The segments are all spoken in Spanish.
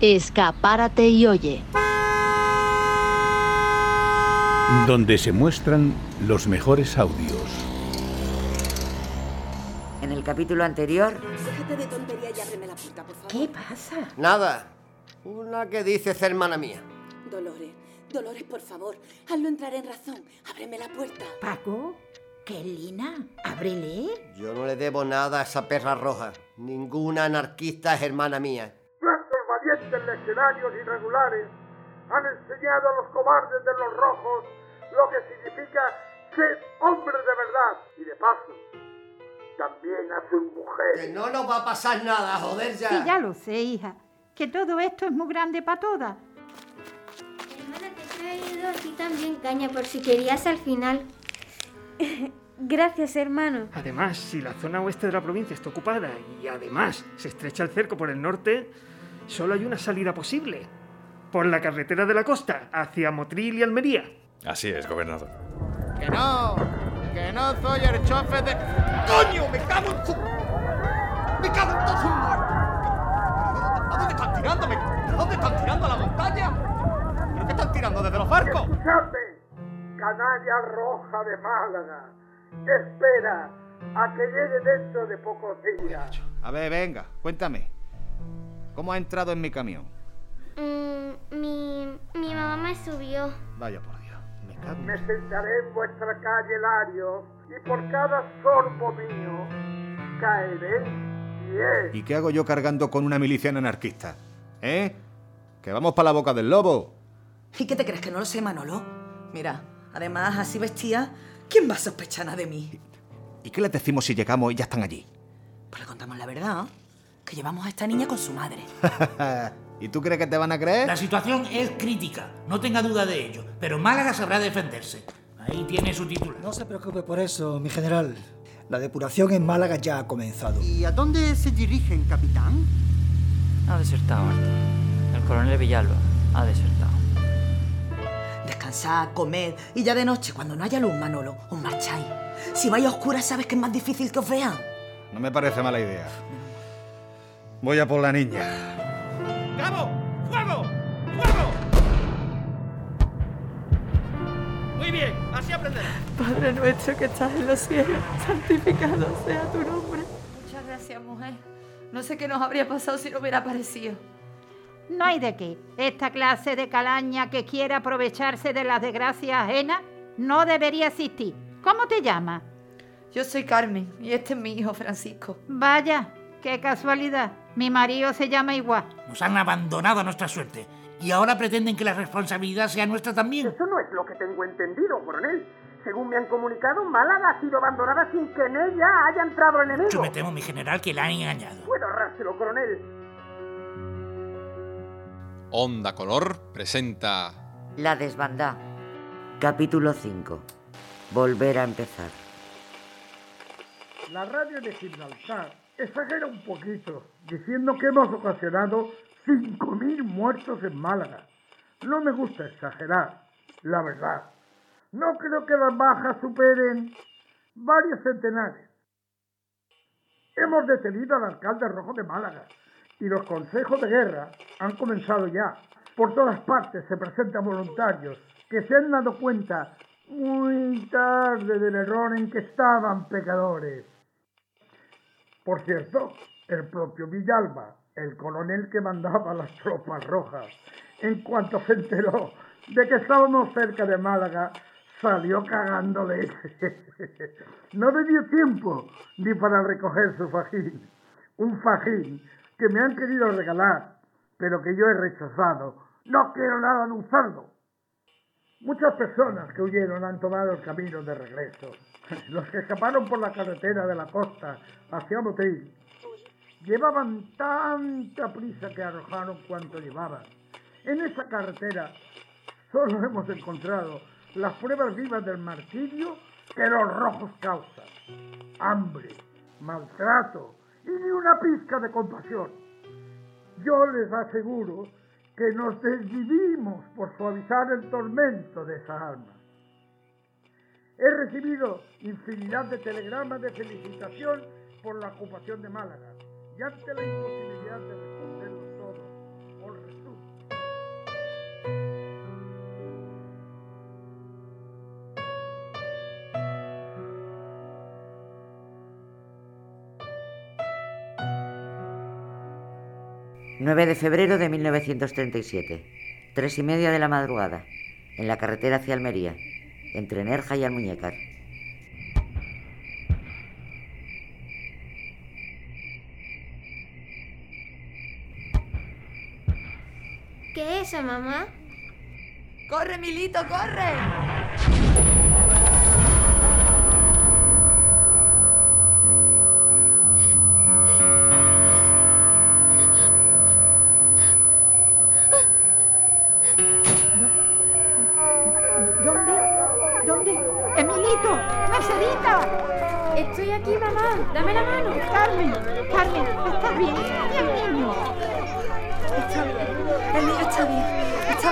Escapárate y oye. Donde se muestran los mejores audios. En el capítulo anterior, Déjate de tontería y ábreme la puerta, por favor. ¿Qué pasa? Nada. Una que dices hermana mía. Dolores, Dolores, por favor, hazlo entrar en razón. Ábreme la puerta. Paco, ¿qué Lina? Ábrele. Yo no le debo nada a esa perra roja. Ninguna anarquista es hermana mía. Legionarios irregulares han enseñado a los cobardes de los rojos lo que significa ser hombres de verdad. Y de paso, también a sus Que mujeres. no nos va a pasar nada, joder ya. Sí, ya lo sé, hija. Que todo esto es muy grande para todas. Hermana, te he traído a ti también caña por si querías al final. Gracias, hermano. Además, si la zona oeste de la provincia está ocupada y además se estrecha el cerco por el norte, solo hay una salida posible. Por la carretera de la costa, hacia Motril y Almería. Así es, gobernador. Que no, que no soy el chofer de... ¡Coño! ¡Me cago en tu... ¡Me cago en todos sus muertos! ¿A dónde están tirando? ¿Me- ¿A dónde están tirando a la montaña? ¿Pero qué están tirando desde los barcos? Escuchadme, canalla roja de Málaga. Espera a que llegue dentro de pocos días. A ver, venga, cuéntame. ¿Cómo ha entrado en mi camión? Mm, mi, mi mamá me subió. Vaya por Dios. Me cago en... Me sentaré en vuestra calle Larios y por cada sorbo mío caeré diez. ¿Y qué hago yo cargando con una miliciana anarquista? ¿Eh? Que vamos para la boca del lobo. ¿Y qué te crees que no lo sé, Manolo? Mira, además, así vestía, ¿quién va a sospechar nada de mí? ¿Y qué les decimos si llegamos y ya están allí? Pues le contamos la verdad, que llevamos a esta niña con su madre. ¿Y tú crees que te van a creer? La situación es crítica, no tenga duda de ello, pero Málaga sabrá defenderse. Ahí tiene su titular. No se preocupe por eso, mi general. La depuración en Málaga ya ha comenzado. ¿Y a dónde se dirigen, capitán? Ha desertado, Marta. El coronel Villalba ha desertado. Descansad, comed y ya de noche, cuando no haya luz, Manolo, os marcháis. Si vais a oscuras, sabes que es más difícil que os vean. No me parece mala idea. Voy a por la niña. ¡Cabo! ¡Fuego! ¡Fuego! Muy bien, así aprenderás. Padre nuestro que estás en los cielos, santificado sea tu nombre. Muchas gracias, mujer. No sé qué nos habría pasado si no hubiera aparecido. No hay de qué. Esta clase de calaña que quiere aprovecharse de las desgracias ajenas no debería existir. ¿Cómo te llamas? Yo soy Carmen y este es mi hijo Francisco. Vaya, qué casualidad. Mi marido se llama igual. Nos han abandonado a nuestra suerte. Y ahora pretenden que la responsabilidad sea nuestra también. Eso no es lo que tengo entendido, coronel. Según me han comunicado, Málaga ha sido abandonada sin que en ella haya entrado enemigo. Yo me temo, mi general, que la han engañado. Puedo ahorrárselo, coronel. Onda Color presenta La desbandá. Capítulo 5. Volver a empezar. La radio de Gibraltar exagera un poquito, diciendo que hemos ocasionado 5.000 muertos en Málaga. No me gusta exagerar, la verdad. No creo que las bajas superen varios centenares. Hemos detenido al alcalde rojo de Málaga y los consejos de guerra han comenzado ya. Por todas partes se presentan voluntarios que se han dado cuenta muy tarde del error en que estaban pecadores. Por cierto, el propio Villalba, el coronel que mandaba las tropas rojas, en cuanto se enteró de que estábamos cerca de Málaga, salió cagándole. no le dio tiempo ni para recoger su fajín. Un fajín que me han querido regalar, pero que yo he rechazado. No quiero nada de usarlo. Muchas personas que huyeron han tomado el camino de regreso. Los que escaparon por la carretera de la costa hacia Motril llevaban tanta prisa que arrojaron cuanto llevaban. En esa carretera solo hemos encontrado las pruebas vivas del martirio que los rojos causan. Hambre, maltrato y ni una pizca de compasión. Yo les aseguro que nos desvivimos por suavizar el tormento de esa alma. He recibido infinidad de telegramas de felicitación por la ocupación de Málaga y ante la imposibilidad de 9 de febrero de 1937. Tres y media de la madrugada. En la carretera hacia Almería. Entre Nerja y Almuñécar. ¿Qué es eso, mamá? ¡Corre, Milito, corre!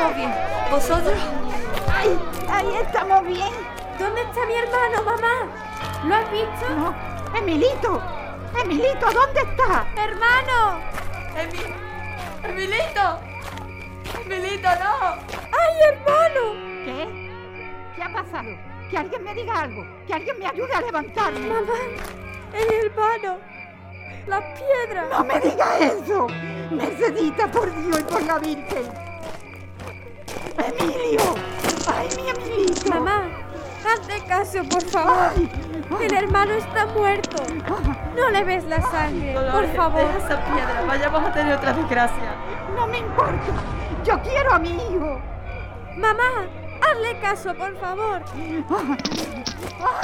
Estamos bien. ¿Vosotros? ¡Ay! ¡Ahí estamos bien! ¿Dónde está mi hermano, mamá? ¿Lo has visto? No. ¡Emilito! ¡Emilito, ¿dónde está? ¡Hermano! Emi... ¡Emilito! ¡Emilito, no! ¡Ay, hermano! ¿Qué? ¿Qué ha pasado? Que alguien me diga algo. Que alguien me ayude a levantarme. Mamá, el hermano. Las piedras. No me diga eso. Mercedita, por Dios y por la Virgen. Emilio. Ay, mi Emilito. Mamá, hazte caso, por favor. El hermano está muerto. No le ves la sangre, por favor. Deja esa piedra. Vayamos a tener otra desgracia. No me importa. Yo quiero a mi hijo. Mamá, hazle caso, por favor.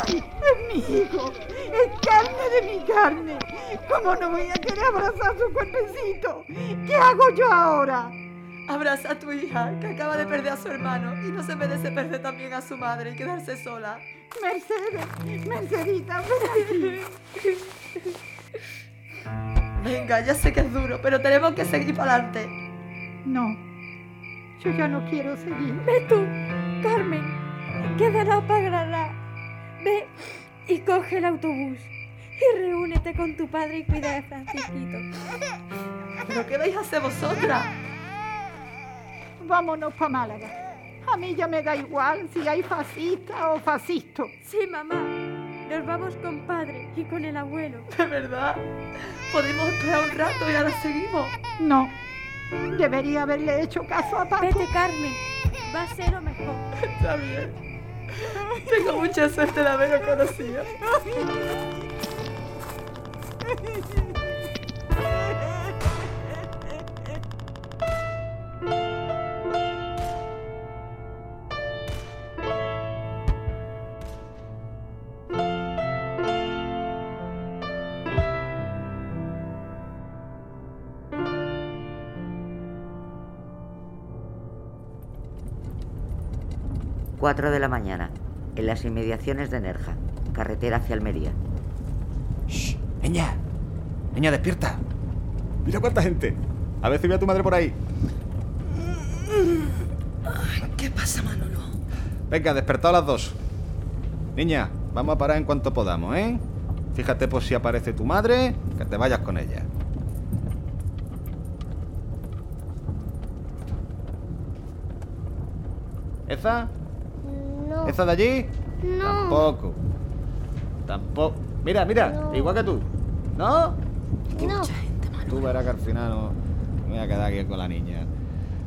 ¡Ay! Es mi hijo. Es carne de mi carne. ¿Cómo no voy a querer abrazar su cuerpecito? ¿Qué hago yo ahora? Abraza a tu hija, que acaba de perder a su hermano y no se merece perder también a su madre y quedarse sola. Mercedes, Mercedita, ven aquí. Venga, ya sé que es duro, pero tenemos que seguir para adelante. No, yo ya no quiero seguir. Ve tú, Carmen, quedará para. Ve y coge el autobús. Y reúnete con tu padre y cuida de Francisquito. ¿Pero qué vais a hacer vosotras? Vámonos para Málaga. A mí ya me da igual si hay fascista o fascisto. Sí, mamá. Nos vamos con padre y con el abuelo. ¿De verdad? ¿Podemos esperar un rato y ahora seguimos? No. Debería haberle hecho caso a Paco. Vete, Carmen. Va a ser lo mejor. Está bien. Tengo mucha suerte de haberlo conocido. Cuatro de la mañana. En las inmediaciones de Nerja. Carretera hacia Almería. ¡Shh! ¡Niña! ¡Niña, despierta! Mira cuánta gente. A ver si ve a tu madre por ahí. ¿Qué pasa, Manolo? Venga, despertad a las dos. Niña, vamos a parar en cuanto podamos, ¿eh? Fíjate por si aparece tu madre, que te vayas con ella. ¿Esa? ¿Esa de allí? No. Tampoco. Tampoco. Mira, mira, igual que tú. ¿No? No. Tú verás que al final no me voy a quedar aquí con la niña.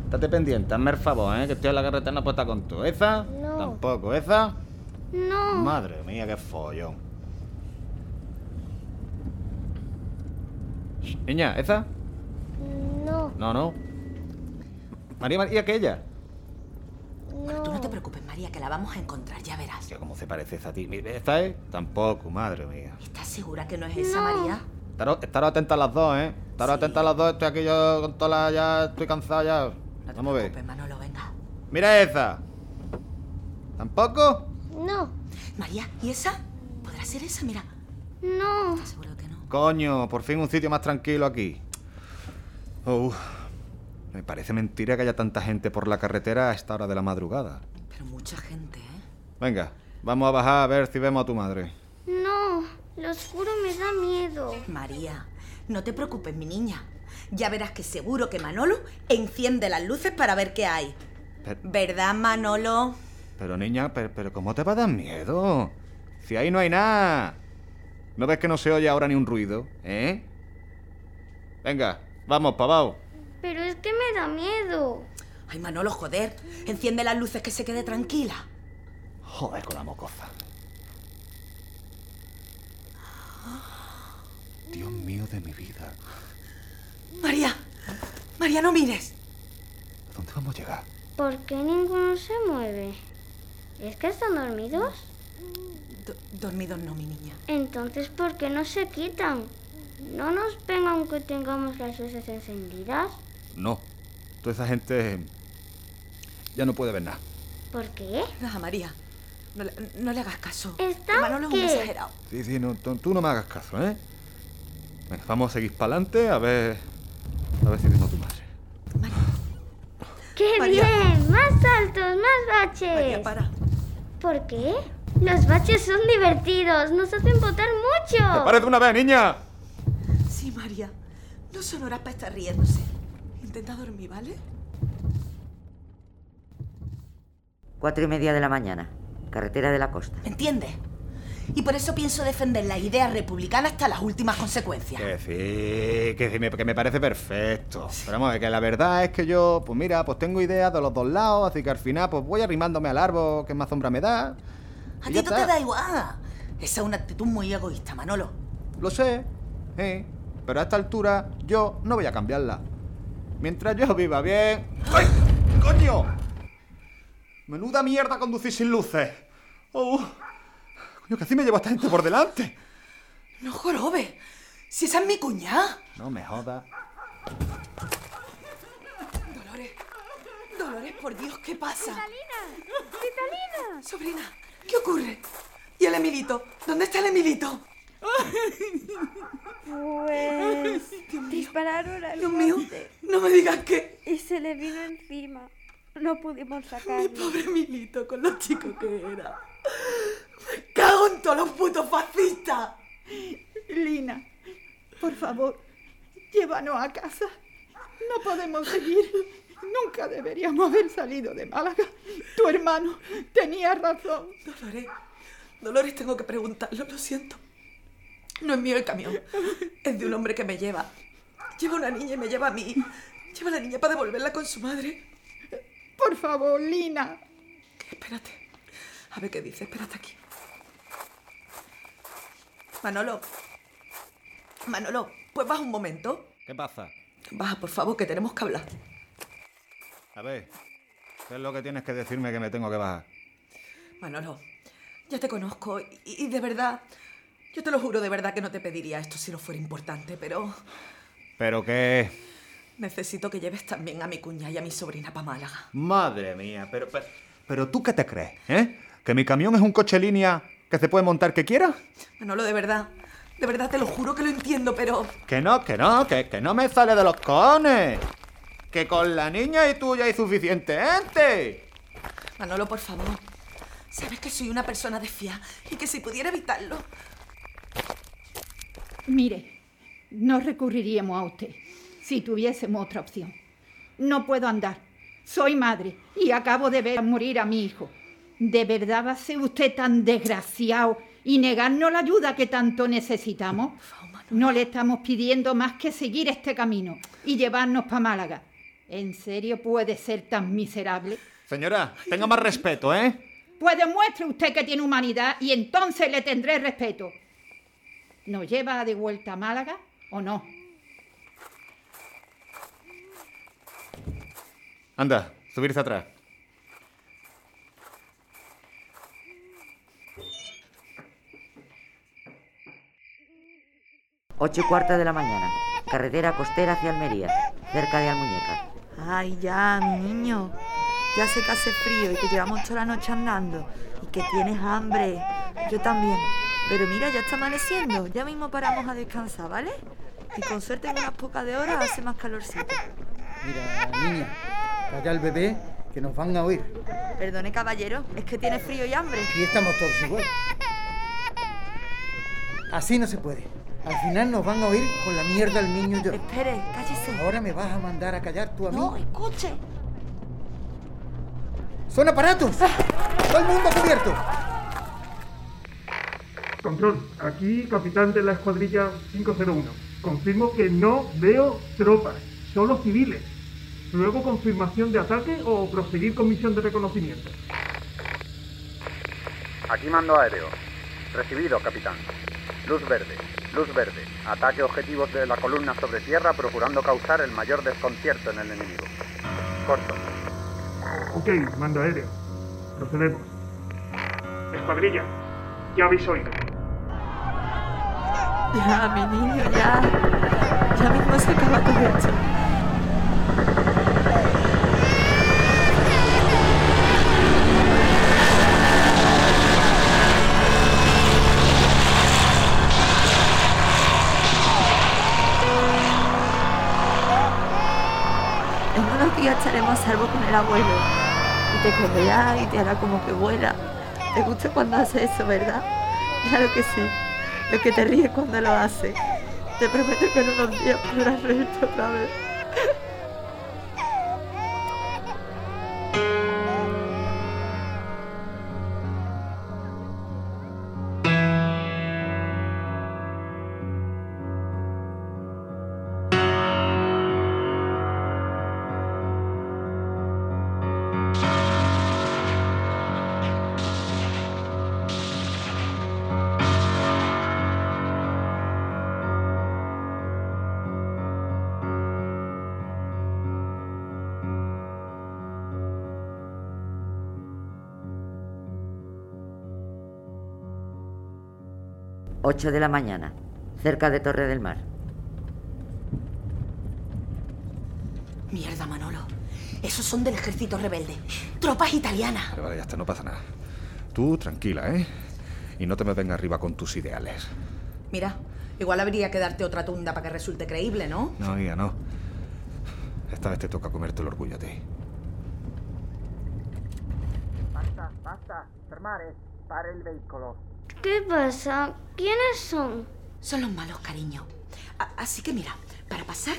Estate pendiente, hazme el favor, ¿eh? Que estoy en la carretera no puedo estar con tú. ¿Esa? No. Tampoco. ¿Esa? No. Madre mía, qué follón. Niña, ¿esa? No. No, no. María, María, aquella. Tú no te preocupes, María, que la vamos a encontrar, ya verás. Tío, ¿Cómo se parece esa a ti? ¿Esta es? Tampoco, madre mía. ¿Estás segura que no es esa, No. María? Estaros, estaros atentas las dos, ¿eh? Estaros atentas las dos. Estoy aquí yo con todas las... Ya estoy cansado ya. No te Vamos a ver. preocupes, Manolo, venga. Mira esa. ¿Tampoco? No. María, ¿y esa? ¿Podrá ser esa? Mira. No. ¿Estás seguro que no? Coño, por fin un sitio más tranquilo aquí. Oh, me parece mentira que haya tanta gente por la carretera a esta hora de la madrugada. Pero mucha gente, ¿eh? Venga, vamos a bajar a ver si vemos a tu madre. No. Lo oscuro me da miedo. María, no te preocupes, mi niña. Ya verás que seguro que Manolo enciende las luces para ver qué hay. Pero, ¿Verdad, Manolo? pero, niña, pero, pero ¿cómo te va a dar miedo? Si ahí no hay nada. ¿No ves que no se oye ahora ni un ruido, eh? Venga, vamos, pavao. Que me da miedo. Ay, Manolo, joder. Enciende las luces que se quede tranquila. Joder con la mocoza. Dios mío de mi vida. María, María, no mires. ¿A dónde vamos a llegar? ¿Por qué ninguno se mueve? ¿Es que están dormidos? dormidos no, mi niña. Entonces, ¿por qué no se quitan? ¿No nos ven aunque tengamos las luces encendidas? No. Toda esa gente ya no puede ver nada. ¿Por qué? Nada, María. No le, no le hagas caso. ¿Están Manolo es un exagerado. Sí, sí, no, tú, tú no me hagas caso, ¿eh? Venga, vamos a seguir para adelante a ver. A ver si vino tu madre. ¡Qué María. bien! ¡Más saltos, más baches! María, para. ¿Por qué? Los baches son divertidos, nos hacen votar mucho. ¡Te pares de una vez, niña! Sí, María. No son horas para estar riéndose. Intenta dormir, ¿vale? Cuatro y media de la mañana. Carretera de la costa. ¿Me entiendes? Y por eso pienso defender la idea republicana hasta las últimas consecuencias. Que sí, que sí, me, que me parece perfecto. Pero vamos, a ver, que la verdad es que yo, pues mira, pues tengo ideas de los dos lados, así que al final pues voy arrimándome al árbol que más sombra me da. A ti no te da igual. Esa es una actitud muy egoísta, Manolo. Lo sé, eh, pero a esta altura yo no voy a cambiarla. Mientras yo viva bien... ¡Ay! ¡Coño! Menuda mierda conducir sin luces. Oh. Coño, que así me llevo a esta gente por delante. No jorobe. Si esa es mi cuñada. No me jodas. Dolores. Dolores, por Dios, ¿qué pasa? ¡Vitalina! ¡Vitalina! Sobrina, ¿qué ocurre? ¿Y el Emilito? ¿Dónde está el Emilito? Pues dispararon al Dios mío, monte no me digas que... y se le vino encima. No pudimos Mi sacarlo. pobre Emilito, con lo chico que era. Me cago en todos los putos fascistas. Lina, por favor, llévanos a casa. No podemos seguir. Nunca deberíamos haber salido de Málaga. Tu hermano tenía razón. Dolores, Dolores, tengo que preguntarlo, lo siento. No es mío el camión. Es de un hombre que me lleva. Lleva una niña y me lleva a mí. Lleva a la niña para devolverla con su madre. Por favor, Lina. Espérate. A ver qué dice. Espérate aquí. Manolo. Manolo, pues baja un momento. ¿Qué pasa? Baja, por favor, que tenemos que hablar. A ver, ¿qué es lo que tienes que decirme que me tengo que bajar? Manolo, ya te conozco y, y de verdad, yo te lo juro de verdad que no te pediría esto si no fuera importante, pero Pero que... necesito que lleves también a mi cuñada y a mi sobrina para Málaga. Madre mía, pero, pero... ¿Pero tú qué te crees, eh? ¿Que mi camión es un coche línea que se puede montar que quiera? Manolo, de verdad, de verdad te lo juro que lo entiendo, pero Que no, que no, que, que no me sale de los cojones. Que con la niña y tú ya hay suficiente gente. Manolo, por favor. Sabes que soy una persona desfiada y que si pudiera evitarlo. Mire, no recurriríamos a usted si tuviésemos otra opción. No puedo andar. Soy madre y acabo de ver morir a mi hijo. ¿De verdad va a ser usted tan desgraciado y negarnos la ayuda que tanto necesitamos? No le estamos pidiendo más que seguir este camino y llevarnos para Málaga. ¿En serio puede ser tan miserable? Señora, tenga más respeto, ¿eh? Pues demuestre usted que tiene humanidad y entonces le tendré respeto. ¿Nos lleva de vuelta a Málaga o no? Anda, subirse atrás. Ocho y cuarto de la mañana. Carretera costera hacia Almería, cerca de Almuñeca. Ay, ya, mi niño. Ya sé que hace frío y que llevamos toda la noche andando. Y que tienes hambre. Yo también. Pero mira, ya está amaneciendo. Ya mismo paramos a descansar, ¿vale? Y con suerte en unas pocas de horas hace más calorcito. Mira, niña, calla al bebé que nos van a oír. Perdone, caballero. Es que tiene frío y hambre. Y estamos todos igual. Así no se puede. Al final nos van a oír con la mierda el niño y yo. Espere, cállese. Ahora me vas a mandar a callar tú a mí. No, escuche. ¡Son aparatos! ¡Todo el mundo cubierto! Control, aquí capitán de la escuadrilla 501. Confirmo que no veo tropas, solo civiles. Luego confirmación de ataque o proseguir con misión de reconocimiento. Aquí mando aéreo. Recibido, capitán. Luz verde, luz verde. Ataque objetivos de la columna sobre tierra procurando causar el mayor desconcierto en el enemigo. Corto. Ok, mando aéreo. Procedemos. Escuadrilla, ya habéis oído. Ya, mi niño, ya. Ya mismo se acaba todo esto. En unos días estaremos a salvo con el abuelo. Y te comerá y te hará como que vuela. Te gusta cuando hace eso, ¿verdad? Claro que sí. Lo que te ríes cuando lo hace. Te prometo que en unos días podrás reírte otra vez. Ocho de la mañana, cerca de Torre del Mar. Mierda, Manolo. Esos son del ejército rebelde. Tropas italianas. Vale, vale, ya está, no pasa nada. Tú tranquila, ¿eh? Y no te me vengas arriba con tus ideales. Mira, igual habría que darte otra tunda para que resulte creíble, ¿no? No, hija, no. Esta vez te toca comerte el orgullo a ti. Basta, basta. Fermare, para el vehículo. ¿Qué pasa? ¿Quiénes son? Son los malos, cariño. A- así que mira, para pasar,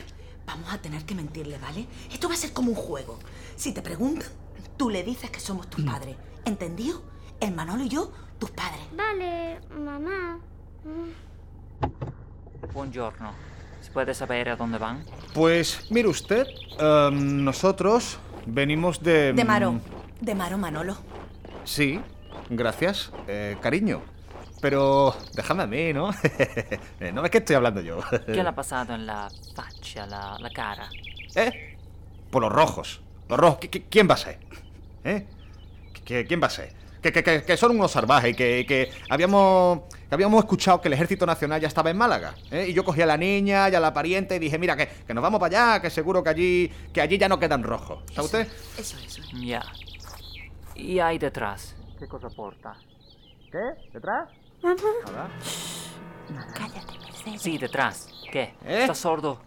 vamos a tener que mentirle, ¿vale? Esto va a ser como un juego. Si te preguntan, tú le dices que somos tus padres. ¿Entendido? El Manolo y yo, tus padres. Vale, mamá. Buongiorno. ¿Se puede saber a dónde van? Pues, mire usted, em, nosotros venimos de... De Maro. De Maro, Manolo. Sí, gracias, eh, cariño. Pero déjame a mí, ¿no? Eh, no es que estoy hablando yo. ¿Qué le ha pasado en la facha, la, la cara? ¿Eh? Por los rojos. Los rojos. ¿Qui- qui- ¿Quién va a ser? ¿Eh? ¿Qui- ¿Quién va a ser? Que, que- que- son unos salvajes y que, que habíamos, que habíamos escuchado que el Ejército Nacional ya estaba en Málaga. ¿eh? Y yo cogí a la niña y a la pariente y dije, mira, que, que nos vamos para allá, que seguro que allí, que allí ya no quedan rojos. ¿Sabe usted? Eso, eso. Ya. ¿Y ahí detrás? ¿Qué cosa porta? ¿Qué? ¿Detrás? Mamá. Cállate, Mercedes. Sí, detrás. ¿Qué? ¿Eh? ¿Estás sordo?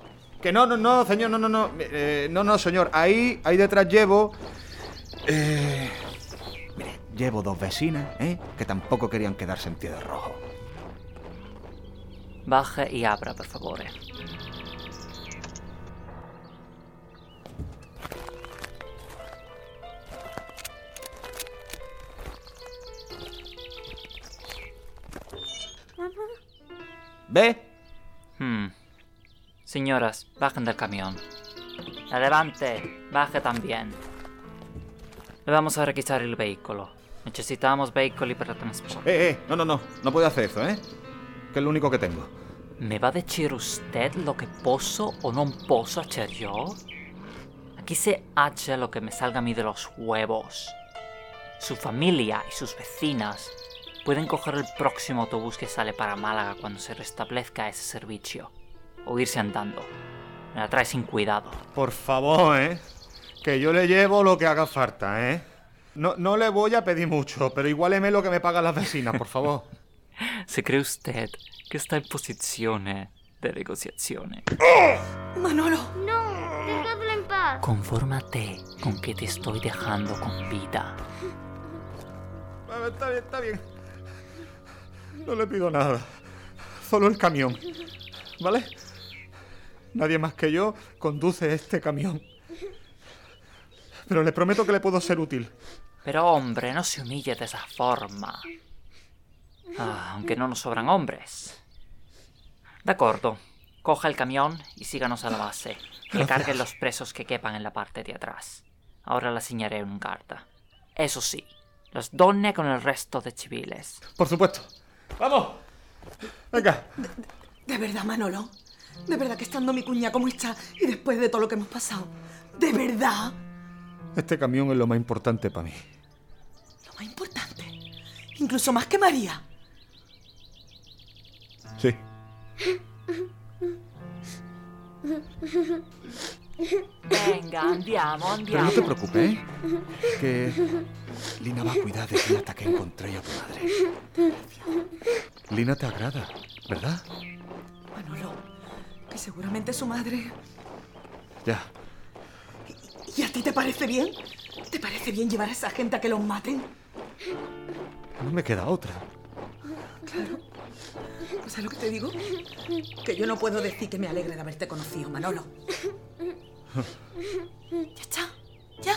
Que no, no, no, señor, no, no, no. eh, no, no, señor. Ahí, ahí detrás llevo. Eh, mire, llevo dos vecinas, ¿eh? Que tampoco querían quedarse en pie de rojo. Baje y abra, por favor. ¿Ve? Hmm. Señoras, bajen del camión. Adelante, baje también. Le vamos a requisar el vehículo. Necesitamos vehículo para transporte. Eh, eh, no, no, no. No puede hacer eso, ¿eh? Que es lo único que tengo. ¿Me va a decir usted lo que posso o no posso hacer yo? Aquí se hace lo que me salga a mí de los huevos. Su familia y sus vecinas pueden coger el próximo autobús que sale para Málaga cuando se restablezca ese servicio. O irse andando. Me la trae sin cuidado. Por favor, ¿eh? Que yo le llevo lo que haga falta, ¿eh? No, no le voy a pedir mucho, pero igualeme lo que me pagan las vecinas, por favor. ¿Se cree usted que está en posición eh, de negociación? eh? Manolo. No, dejadlo en paz. Confórmate con que te estoy dejando con vida. Bueno, Está bien, está bien. No le pido nada. Solo el camión. ¿Vale? Nadie más que yo conduce este camión. Pero le prometo que le puedo ser útil. Pero hombre, no se humille de esa forma. Ah, aunque no nos sobran hombres. De acuerdo. Coja el camión y síganos a la base. Que carguen los presos que quepan en la parte de atrás. Ahora la enseñaré en carta. Eso sí, los donne con el resto de civiles. Por supuesto. ¡Vamos! Venga. De verdad, Manolo. De verdad que estando mi cuña como está y después de todo lo que hemos pasado. De verdad. Este camión es lo más importante para mí. Lo más importante. Incluso más que María. Sí. Venga, andiamo, Pero andiamo. no te preocupes, ¿eh? Que Lina va a cuidar de ti hasta que encontré a tu madre. Lina te agrada, ¿verdad? Manolo, que seguramente su madre. Ya. ¿Y a ti te parece bien? ¿Te parece bien llevar a esa gente a que los maten? No me queda otra. Claro. ¿sabes lo que te digo? Que yo no puedo decir que me alegre de haberte conocido, Manolo. Ya está. Ya.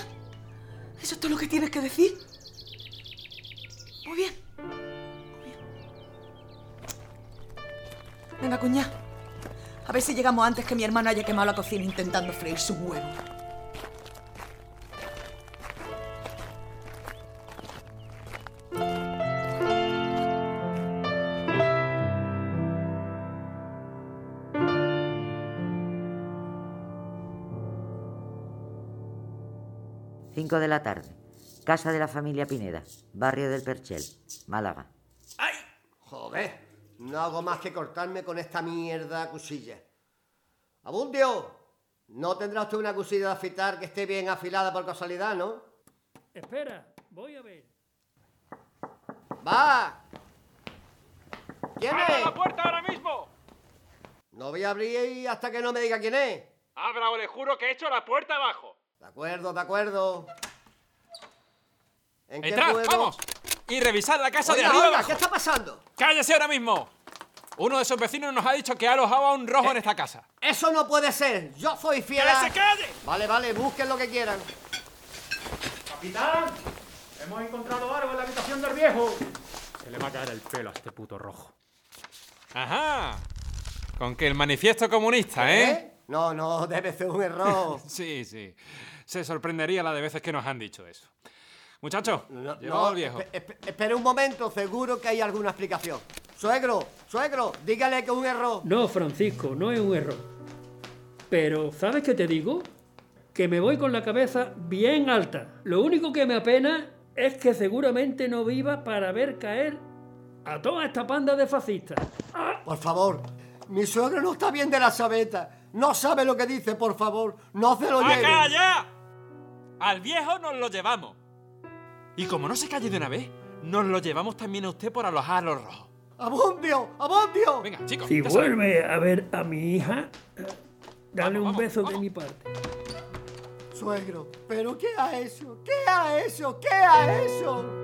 ¿Eso es todo lo que tienes que decir? Muy bien. Muy bien. Venga, cuñá. A ver si llegamos antes que mi hermano haya quemado la cocina intentando freírse un huevo. Cinco de la tarde. Casa de la familia Pineda, barrio del Perchel, Málaga. Joder, no hago más que cortarme con esta mierda cuchilla. Abundio, no tendrá usted una cuchilla de afitar que esté bien afilada por casualidad, ¿no? Espera, voy a ver. ¡Va! ¿Quién ¡Abra es? la puerta ahora mismo! No voy a abrir hasta que no me diga quién es. Abra o le juro que he hecho la puerta abajo. De acuerdo, de acuerdo. ¿En qué ¡Entrad, puedo? vamos! Y revisad la casa Oiga, de arriba oiga, abajo. ¿qué está pasando? ¡Cállese ahora mismo! Uno de esos vecinos nos ha dicho que ha alojado a un rojo en esta casa. Eso no puede ser. Yo soy fiel ¡Que a... se calle! Vale, vale, busquen lo que quieran. ¡Capitán! Hemos encontrado algo en la habitación del viejo. Se le va a caer el pelo a este puto rojo. Ajá. Con que el manifiesto comunista, ¿eh? No, no, debe ser un error. sí, sí. Se sorprendería la de veces que nos han dicho eso. Muchachos, No, llevado al viejo. espe- espere un momento, seguro que hay alguna explicación. Suegro, suegro, dígale que es un error. No, Francisco, no es un error. Pero, ¿sabes qué te digo? Que me voy con la cabeza bien alta. Lo único que me apena es que seguramente no viva para ver caer a toda esta panda de fascistas. Por favor, mi suegro no está bien de la sabeta. No sabe lo que dice, por favor. No se lo lleve. ¡Acá, ya! Al viejo nos lo llevamos. Y como no se calle de una vez, nos lo llevamos también a usted por alojar a los rojos. ¡Abundio! ¡Abundio! Venga, chicos. Si vuelve a ver a mi hija, dale un beso de mi parte. Suegro, ¿pero qué ha hecho? ¿Qué ha hecho? ¿Qué ha hecho?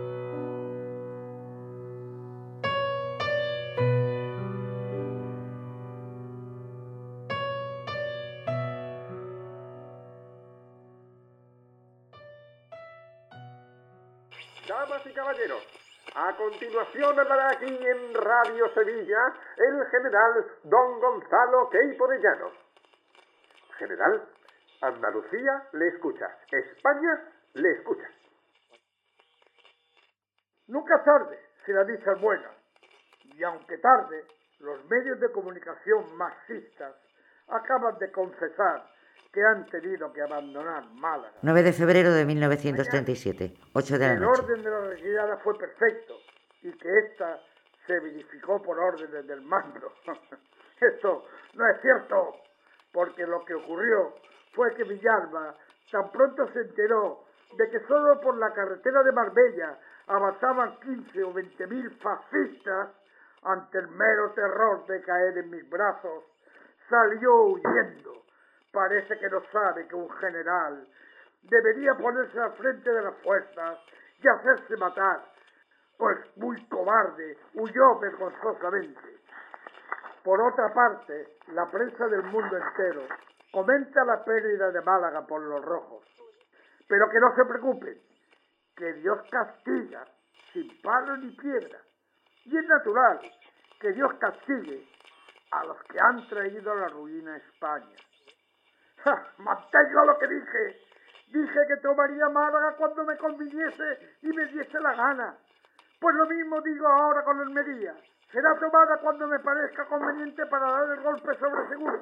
Continuación hablará aquí en Radio Sevilla el general don Gonzalo Queipo de Llanos. General, Andalucía le escucha, España le escucha. Nunca tarde si la dicha es buena. Y aunque tarde, los medios de comunicación marxistas acaban de confesar que han tenido que abandonar Málaga. 9 de febrero de 1937, 8 de la El noche. orden de la retirada fue perfecto y que ésta se verificó por órdenes del mando. Esto no es cierto, porque lo que ocurrió fue que Villalba tan pronto se enteró de que solo por la carretera de Marbella avanzaban 15 o 20 mil fascistas ante el mero terror de caer en mis brazos, salió huyendo. Parece que no sabe que un general debería ponerse al frente de las fuerzas y hacerse matar, pues muy cobarde huyó vergonzosamente. Por otra parte, la prensa del mundo entero comenta la pérdida de Málaga por los rojos. Pero que no se preocupen, que Dios castiga sin palo ni piedra. Y es natural que Dios castigue a los que han traído la ruina a España. ¡Ja! Mantengo lo que dije. Dije que tomaría Málaga cuando me conviniese y me diese la gana. Pues lo mismo digo ahora con Almería. Será tomada cuando me parezca conveniente para dar el golpe sobre seguro.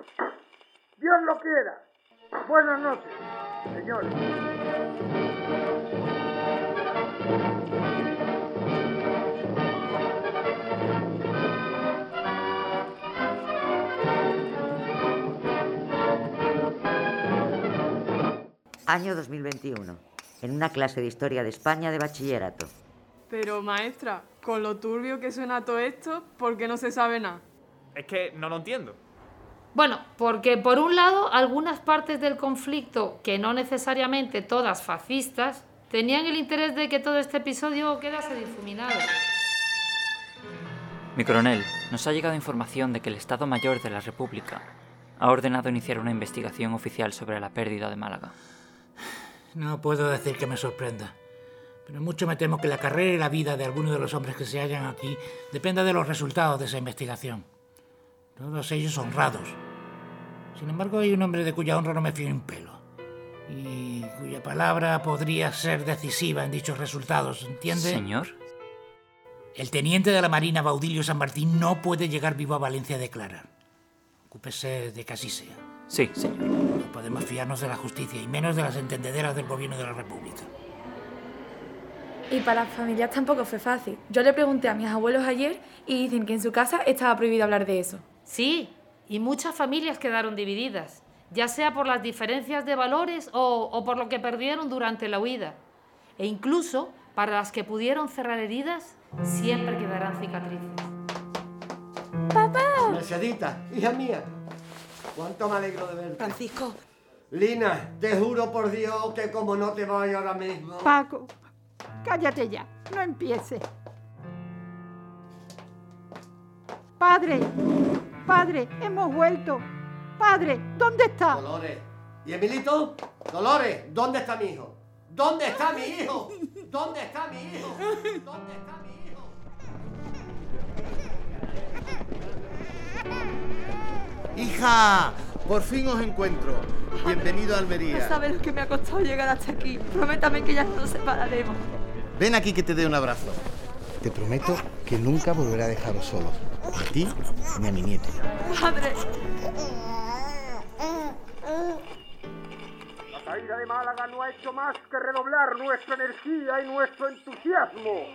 Dios lo quiera. Buenas noches, señores. Año 2021. En una clase de historia de España de bachillerato. Pero maestra, con lo turbio que suena todo esto, ¿por qué no se sabe nada? Es que no lo entiendo. Bueno, porque por un lado algunas partes del conflicto, que no necesariamente todas fascistas, tenían el interés de que todo este episodio quedase difuminado. Mi coronel, nos ha llegado información de que el Estado Mayor de la República ha ordenado iniciar una investigación oficial sobre la pérdida de Málaga. No puedo decir que me sorprenda, pero mucho me temo que la carrera y la vida de algunos de los hombres que se hallan aquí dependa de los resultados de esa investigación. Todos ellos honrados. Sin embargo, hay un hombre de cuya honra no me fío un pelo y cuya palabra podría ser decisiva en dichos resultados, ¿entiende? Señor. El teniente de la Marina Baudilio San Martín no puede llegar vivo a Valencia a declarar. Ocúpese de que así sea. Sí, señor. No podemos fiarnos de la justicia y menos de las entendederas del gobierno de la República. Y para las familias tampoco fue fácil. Yo le pregunté a mis abuelos ayer y dicen que en su casa estaba prohibido hablar de eso. Sí, y muchas familias quedaron divididas, ya sea por las diferencias de valores o, o por lo que perdieron durante la huida. E incluso para las que pudieron cerrar heridas, siempre quedarán cicatrices. ¡Papá! Mercedita, hija mía. Cuánto me alegro de verte. Francisco. Lina, te juro por Dios que como no te voy ahora mismo. Paco, cállate ya, no empieces. Padre, padre, hemos vuelto. Padre, ¿dónde está? Dolores. ¿Y Emilito? Dolores, ¿dónde está mi hijo? ¿Dónde está mi hijo? ¿Dónde está mi hijo? ¿Dónde está mi hijo? ¡Hija! Por fin os encuentro. Bienvenido a Almería. No sabes lo que me ha costado llegar hasta aquí. Prométame que ya no nos separaremos. Ven aquí que te dé un abrazo. Te prometo que nunca volveré a dejaros solos. A ti ni a mi nieto. Padre. La caída de Málaga no ha hecho más que redoblar nuestra energía y nuestro entusiasmo.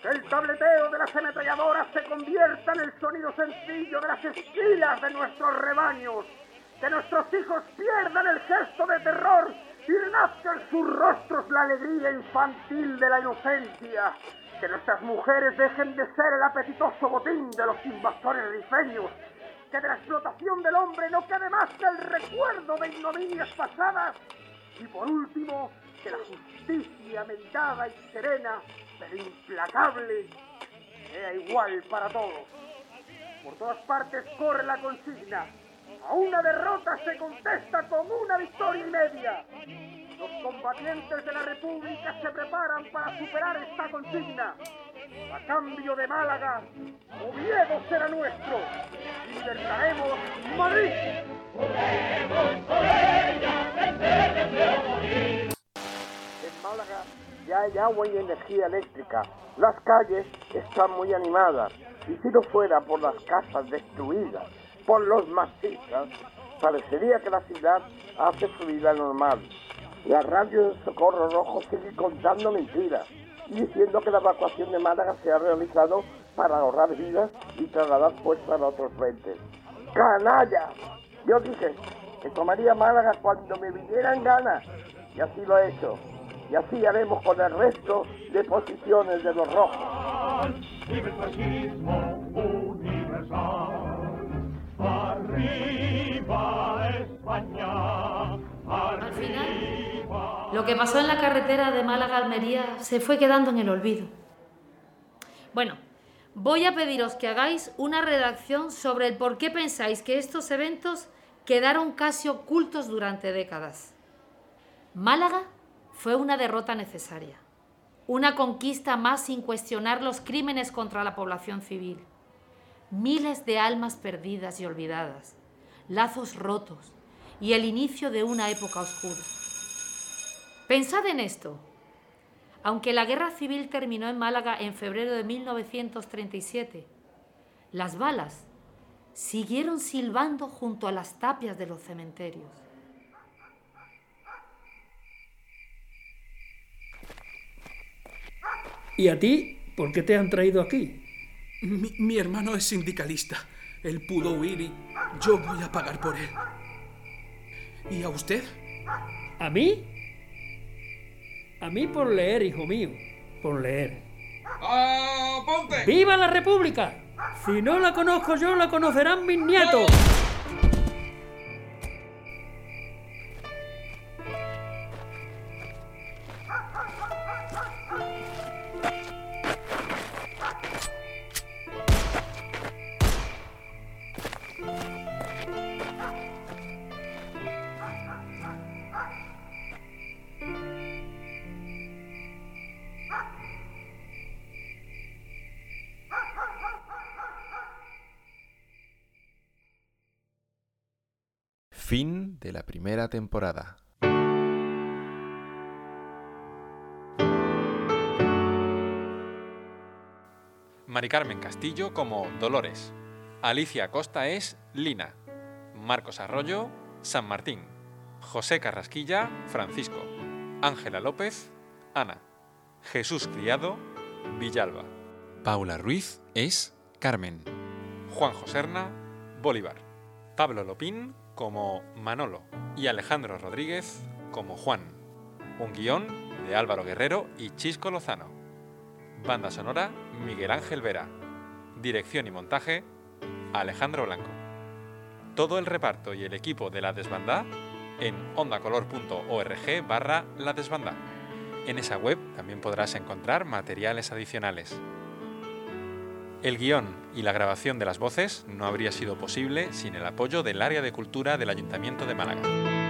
Que el tableteo de las ametralladoras se convierta en el sonido sencillo de las esquilas de nuestros rebaños. Que nuestros hijos pierdan el gesto de terror y renazca en sus rostros la alegría infantil de la inocencia. Que nuestras mujeres dejen de ser el apetitoso botín de los invasores rifeños. Que de la explotación del hombre no quede más que el recuerdo de ignominias pasadas. Y por último, que la justicia meditada y serena, pero implacable, sea igual para todos. Por todas partes corre la consigna. A una derrota se contesta con una victoria y media. Los combatientes de la República se preparan para superar esta consigna. A cambio de Málaga, Oviedo será nuestro. Libertaremos Madrid. En Málaga ya hay agua y energía eléctrica. Las calles están muy animadas. Y si no fuera por las casas destruidas, por los masistas, parecería que la ciudad hace su vida normal. La radio de Socorro Rojo sigue contando mentiras y diciendo que la evacuación de Málaga se ha realizado para ahorrar vidas y trasladar fuerzas a otros frentes. ¡Canalla! Yo dije que tomaría Málaga cuando me viniera en gana y así lo he hecho. Y así haremos con el resto de posiciones de los rojos. Universal. España. Al final, lo que pasó en la carretera de Málaga a Almería se fue quedando en el olvido. Bueno, voy a pediros que hagáis una redacción sobre el por qué pensáis que estos eventos quedaron casi ocultos durante décadas. Málaga fue una derrota necesaria, una conquista más sin cuestionar los crímenes contra la población civil. Miles de almas perdidas y olvidadas, lazos rotos y el inicio de una época oscura. Pensad en esto. Aunque la guerra civil terminó en Málaga en febrero de 1937, las balas siguieron silbando junto a las tapias de los cementerios. ¿Y a ti por qué te han traído aquí? Mi, mi hermano es sindicalista. Él pudo huir y yo voy a pagar por él. ¿Y a usted? ¿A mí? A mí por leer, hijo mío. Por leer. ¡Ah, ponte! ¡Viva la República! Si no la conozco yo, la conocerán mis nietos. Temporada. Mari Carmen Castillo como Dolores. Alicia Costa es Lina. Marcos Arroyo, San Martín. José Carrasquilla, Francisco. Ángela López, Ana. Jesús Criado, Villalba. Paula Ruiz es Carmen. Juan Joserna, Bolívar. Pablo Lopín como Manolo y Alejandro Rodríguez como Juan. Un guion de Álvaro Guerrero y Chisco Lozano. Banda sonora Miguel Ángel Vera. Dirección y montaje Alejandro Blanco. Todo el reparto y el equipo de La Desbandá en ondacolor.org barra La Desbandá. En esa web también podrás encontrar materiales adicionales. El guion y la grabación de las voces no habría sido posible sin el apoyo del área de cultura del Ayuntamiento de Málaga.